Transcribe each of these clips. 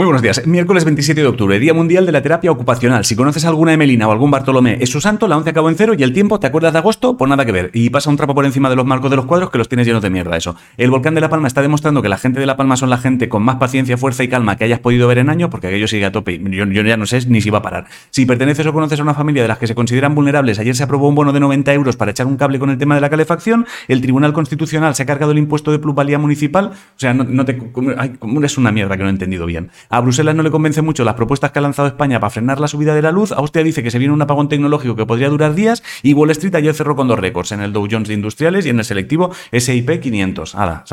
Muy buenos días. Miércoles 27 de octubre, Día Mundial de la Terapia Ocupacional. Si conoces alguna Emelina o algún Bartolomé, es su santo, la 11 acabó en cero y el tiempo, ¿te acuerdas de agosto? Pues nada que ver. Y pasa un trapo por encima de los marcos de los cuadros que los tienes llenos de mierda, eso. El volcán de La Palma está demostrando que la gente de La Palma son la gente con más paciencia, fuerza y calma que hayas podido ver en años, porque aquello sigue a tope y yo, yo ya no sé ni si va a parar. Si perteneces o conoces a una familia de las que se consideran vulnerables, ayer se aprobó un bono de 90 euros para echar un cable con el tema de la calefacción, el Tribunal Constitucional se ha cargado el impuesto de plusvalía municipal, o sea, no, te... Ay, es una mierda que no he entendido bien. A Bruselas no le convence mucho las propuestas que ha lanzado España para frenar la subida de la luz. Austria dice que se viene un apagón tecnológico que podría durar días. Y Wall Street ayer cerró con dos récords en el Dow Jones de Industriales y en el selectivo SIP 500. Ahora,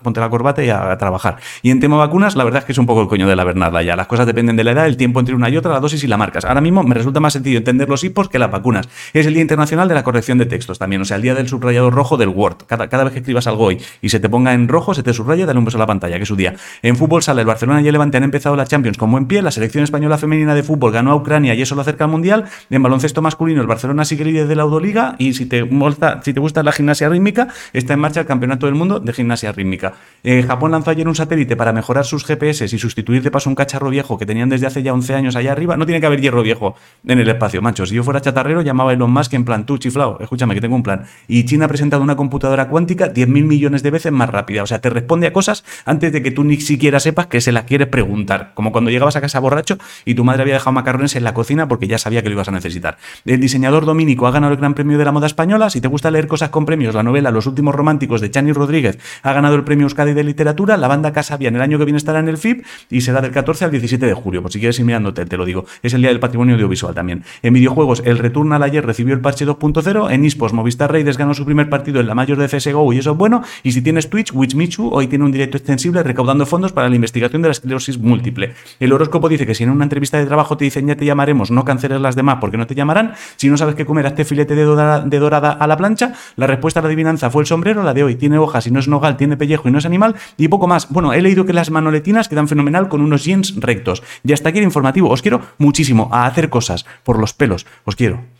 ponte la corbata y a, trabajar. Y en tema vacunas, la verdad es que es un poco el coño de la Bernarda ya. Las cosas dependen de la edad, el tiempo entre una y otra, la dosis y la marcas. Ahora mismo me resulta más sencillo entender los hipos que las vacunas. Es el Día Internacional de la Corrección de Textos también, o sea, el día del subrayado rojo del Word. Cada, vez que escribas algo hoy y se te ponga en rojo, se te subraya, dale un beso a la pantalla, que es su día. En fútbol sale el Barcelona y el Levante empezado la Champions con buen pie, la selección española femenina de fútbol ganó a Ucrania y eso lo acerca al Mundial. En baloncesto masculino, el Barcelona sigue líder de la Euroliga y si te, gusta, si te gusta la gimnasia rítmica, está en marcha el Campeonato del Mundo de Gimnasia Rítmica. Eh, Japón lanzó ayer un satélite para mejorar sus GPS y sustituir de paso un cacharro viejo que tenían desde hace ya 11 años allá arriba. No tiene que haber hierro viejo en el espacio, macho. Si yo fuera chatarrero, llamaba a Elon Musk en plan, tú chiflao, escúchame que tengo un plan. Y China ha presentado una computadora cuántica 10.000 millones de veces más rápida. O sea, te responde a cosas antes de que tú ni siquiera sepas que se la quieres preguntar. Como cuando llegabas a casa borracho y tu madre había dejado macarrones en la cocina porque ya sabía que lo ibas a necesitar. El diseñador dominico ha ganado el Gran Premio de la Moda Española. Si te gusta leer cosas con premios, la novela Los últimos románticos de Chani Rodríguez ha ganado el Premio Euskadi de Literatura. La banda Casabia en el año que viene estará en el FIP y será del 14 al 17 de julio. Por si quieres ir mirándote, te lo digo. Es el Día del Patrimonio Audiovisual también. En videojuegos, el Returnal ayer recibió el parche 2.0. En Ispos, Movistar Raiders ganó su primer partido en la mayor de CSGO y eso es bueno. Y si tienes Twitch, Witchmichu hoy tiene un directo extensible recaudando fondos para la investigación de la esclerosis múltiple. El horóscopo dice que si en una entrevista de trabajo te dicen ya te llamaremos, no canceles las demás porque no te llamarán. Si no sabes qué comer, este filete de dorada, de dorada a la plancha. La respuesta a la adivinanza fue el sombrero, la de hoy tiene hojas y no es nogal, tiene pellejo y no es animal. Y poco más. Bueno, he leído que las manoletinas quedan fenomenal con unos jeans rectos. Ya está aquí el informativo. Os quiero muchísimo a hacer cosas por los pelos. Os quiero.